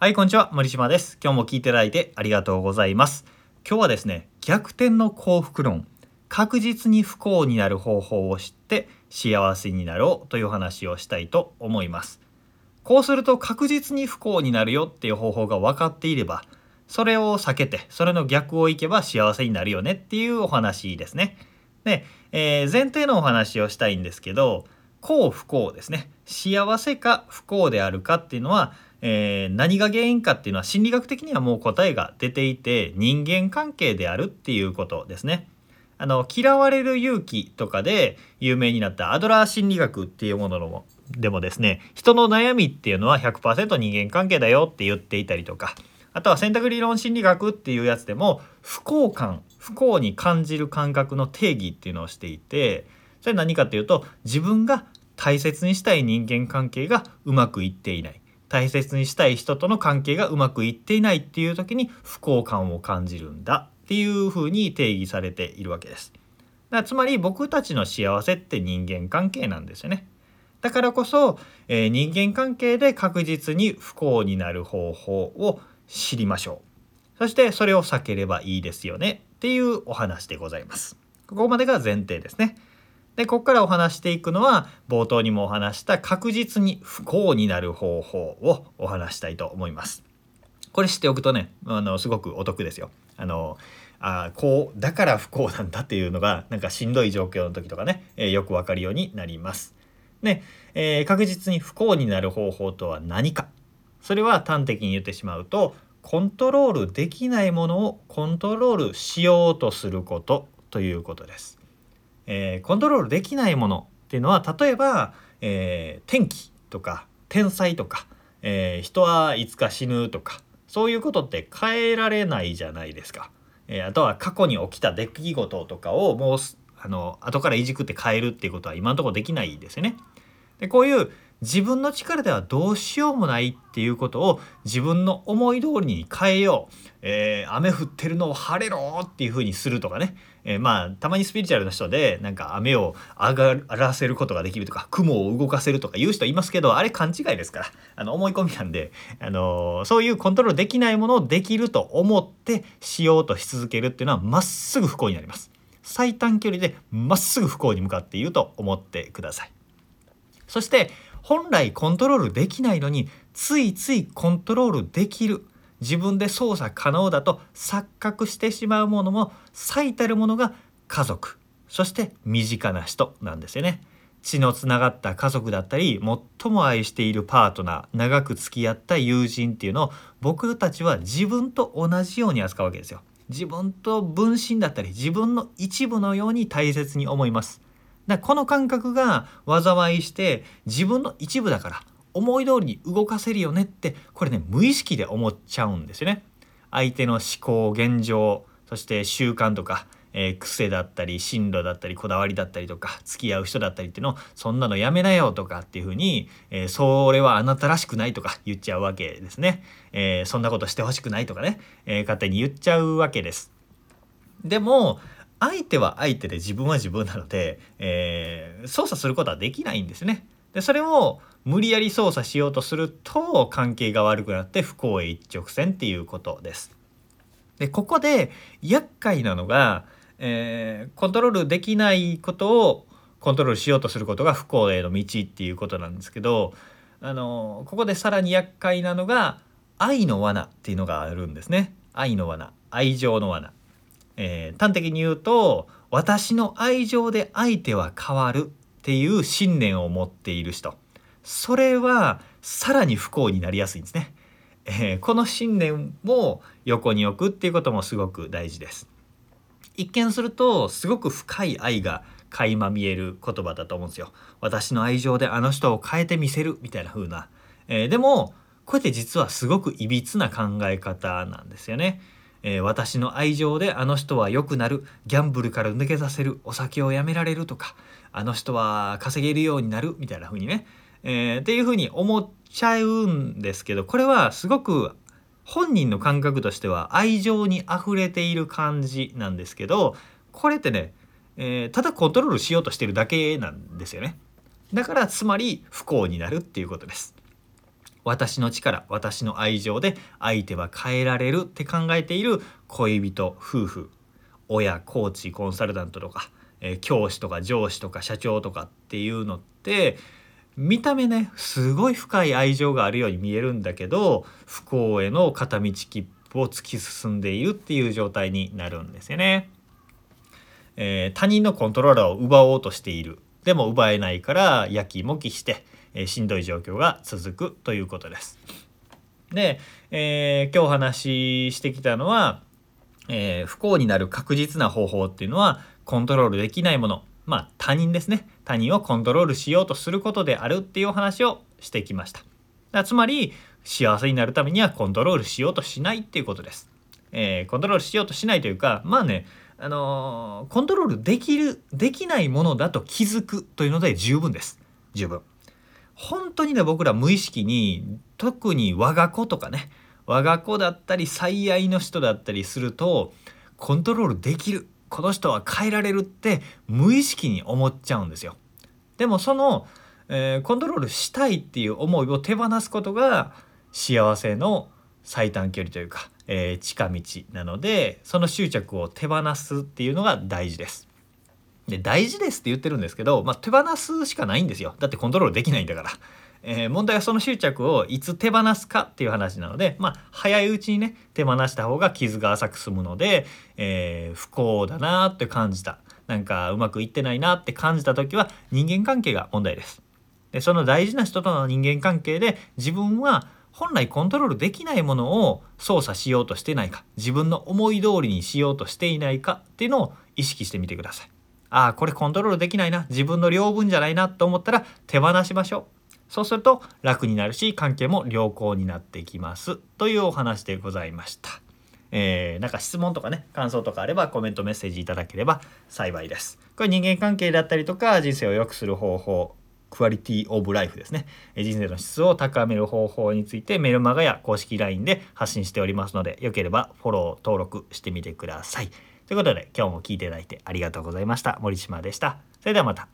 はい、こんにちは。森島です。今日も聞いていただいてありがとうございます。今日はですね、逆転の幸福論、確実に不幸になる方法を知って幸せになろうという話をしたいと思います。こうすると確実に不幸になるよっていう方法が分かっていれば、それを避けて、それの逆をいけば幸せになるよねっていうお話ですね。で、えー前提のお話をしたいんですけど、幸不幸ですね。幸せか不幸であるかっていうのは、えー何が原因かっていうのは心理学的にはもう答えが出ていて人間関係であるっていうことですね。あの嫌われる勇気とかで有名になったアドラー心理学っていうもののでもですね人の悩みっていうのは100%人間関係だよって言っていたりとかあとは選択理論心理学っていうやつでも不幸感不幸に感じる感覚の定義っていうのをしていてそれ何かっていうと自分が大切にしたい人間関係がうまくいっていない大切にしたい人との関係がうまくいっていないっていう時に不幸感を感じるんだっていうふうに定義されているわけです。だからつまり僕たちの幸せって人間関係なんですよね。だからこそ、えー人間関係で確実に不幸になる方法を知りましょう。そしてそれを避ければいいですよねっていうお話でございます。ここまでが前提ですね。でここからお話していくのは冒頭にもお話した確実に不幸になる方法をお話したいと思います。これ知っておくとねあのすごくお得ですよ。あのあこうだから不幸なんだっていうのがなんかしんどい状況の時とかね、えーよくわかるようになります。で、えー確実に不幸になる方法とは何かそれは端的に言ってしまうとコントロールできないものをコントロールしようとすることということです。えーコントロールできないものっていうのは例えば、えー天気とか天災とか、えー人はいつか死ぬとかそういうことって変えられないじゃないですか。えあとは過去に起きた出来事とかをもうあの後からいじくって変えるっていうことは今のところできないですよね。でこういう自分の力ではどうしようもないっていうことを自分の思い通りに変えよう、えー雨降ってるのを晴れろっていう風にするとかね、えーまあたまにスピリチュアルな人でなんか雨を上がらせることができるとか雲を動かせるとか言う人いますけどあれ勘違いですからあの思い込みなんで、あのーそういうコントロールできないものをできると思ってしようとし続けるっていうのはまっすぐ不幸になります。最短距離でまっすぐ不幸に向かっていると思ってください。そして本来コントロールできないのについついコントロールできる自分で操作可能だと錯覚してしまうものも最たるものが家族そして身近な人なんですよね。血のつながった家族だったり最も愛しているパートナー長く付き合った友人っていうのを僕たちは自分と同じように扱うわけですよ。自分と分身だったり自分の一部のように大切に思います。だこの感覚が災いして自分の一部だから思い通りに動かせるよねってこれね無意識で思っちゃうんですよね。相手の思考現状そして習慣とか、えー癖だったり進路だったりこだわりだったりとか付き合う人だったりっていうのをそんなのやめなよとかっていうふうに、えーそれはあなたらしくないとか言っちゃうわけですね。えーそんなことしてほしくないとかね、え勝手に言っちゃうわけです。でも相手は相手で自分は自分なので、えー操作することはできないんですね。でそれを無理やり操作しようとすると関係が悪くなって不幸へ一直線っていうことです。でここで厄介なのが、えーコントロールできないことをコントロールしようとすることが不幸への道っていうことなんですけどあのここでさらに厄介なのが愛の罠っていうのがあるんですね。愛の罠愛情の罠。えー端的に言うと私の愛情で相手は変わるっていう信念を持っている人。それはさらに不幸になりやすいんですね、えーこの信念も横に置くっていうこともすごく大事です。一見するとすごく深い愛が垣間見える言葉だと思うんですよ。私の愛情であの人を変えてみせるみたいな風な、えーでもこれって実はすごくいびつな考え方なんですよね。えー私の愛情であの人は良くなる。ギャンブルから抜け出せるお酒をやめられるとかあの人は稼げるようになるみたいな風にね、えーっていう風に思っちゃうんですけどこれはすごく本人の感覚としては愛情に溢れている感じなんですけどこれってね、えーただコントロールしようとしてるだけなんですよね。だからつまり不幸になるっていうことです。私の力私の愛情で相手は変えられるって考えている恋人夫婦親コーチコンサルタントとか、えー、教師とか上司とか社長とかっていうのって見た目ねすごい深い愛情があるように見えるんだけど不幸への片道切符を突き進んでいるっていう状態になるんですよね。えー、他人のコントローラーを奪おうとしているでも奪えないからやきもきして、えー、しんどい状況が続くということです。で、えー、今日お話ししてきたのは、えー、不幸になる確実な方法っていうのはコントロールできないものまあ他人ですね他人をコントロールしようとすることであるっていうお話をしてきました。つまり幸せになるためにはコントロールしようとしないっていうことです。えー、コントロールしようとしないというかまあねあのー、コントロールできるできないものだと気づくというので十分です十分本当にね僕ら無意識に特に我が子とかね我が子だったり最愛の人だったりするとコントロールできるこの人は変えられるって無意識に思っちゃうんですよでもその、えー、コントロールしたいっていう思いを手放すことが幸せの最短距離というかえー、近道なのでその執着を手放すっていうのが大事です。で大事ですって言ってるんですけど、まあ、手放すしかないんですよだってコントロールできないんだから。えー、問題はその執着をいつ手放すかっていう話なので、まあ、早いうちにね手放した方が傷が浅く済むので、えー、不幸だなって感じたなんかうまくいってないなって感じた時は人間関係が問題です。でその大事な人との人間関係で自分は本来コントロールできないものを操作しようとしてないか自分の思い通りにしようとしていないかっていうのを意識してみてください。ああこれコントロールできないな自分の領分じゃないなと思ったら手放しましょう。そうすると楽になるし関係も良好になってきますというお話でございました。えー、なんか質問とかね感想とかあればコメントメッセージいただければ幸いです。これ人間関係だったりとか人生を良くする方法クアリティオブライフですね人生の質を高める方法についてメルマガや公式 LINE で発信しておりますのでよければフォロー登録してみてくださいということで今日も聞いていただいてありがとうございました。森島でした。それではまた。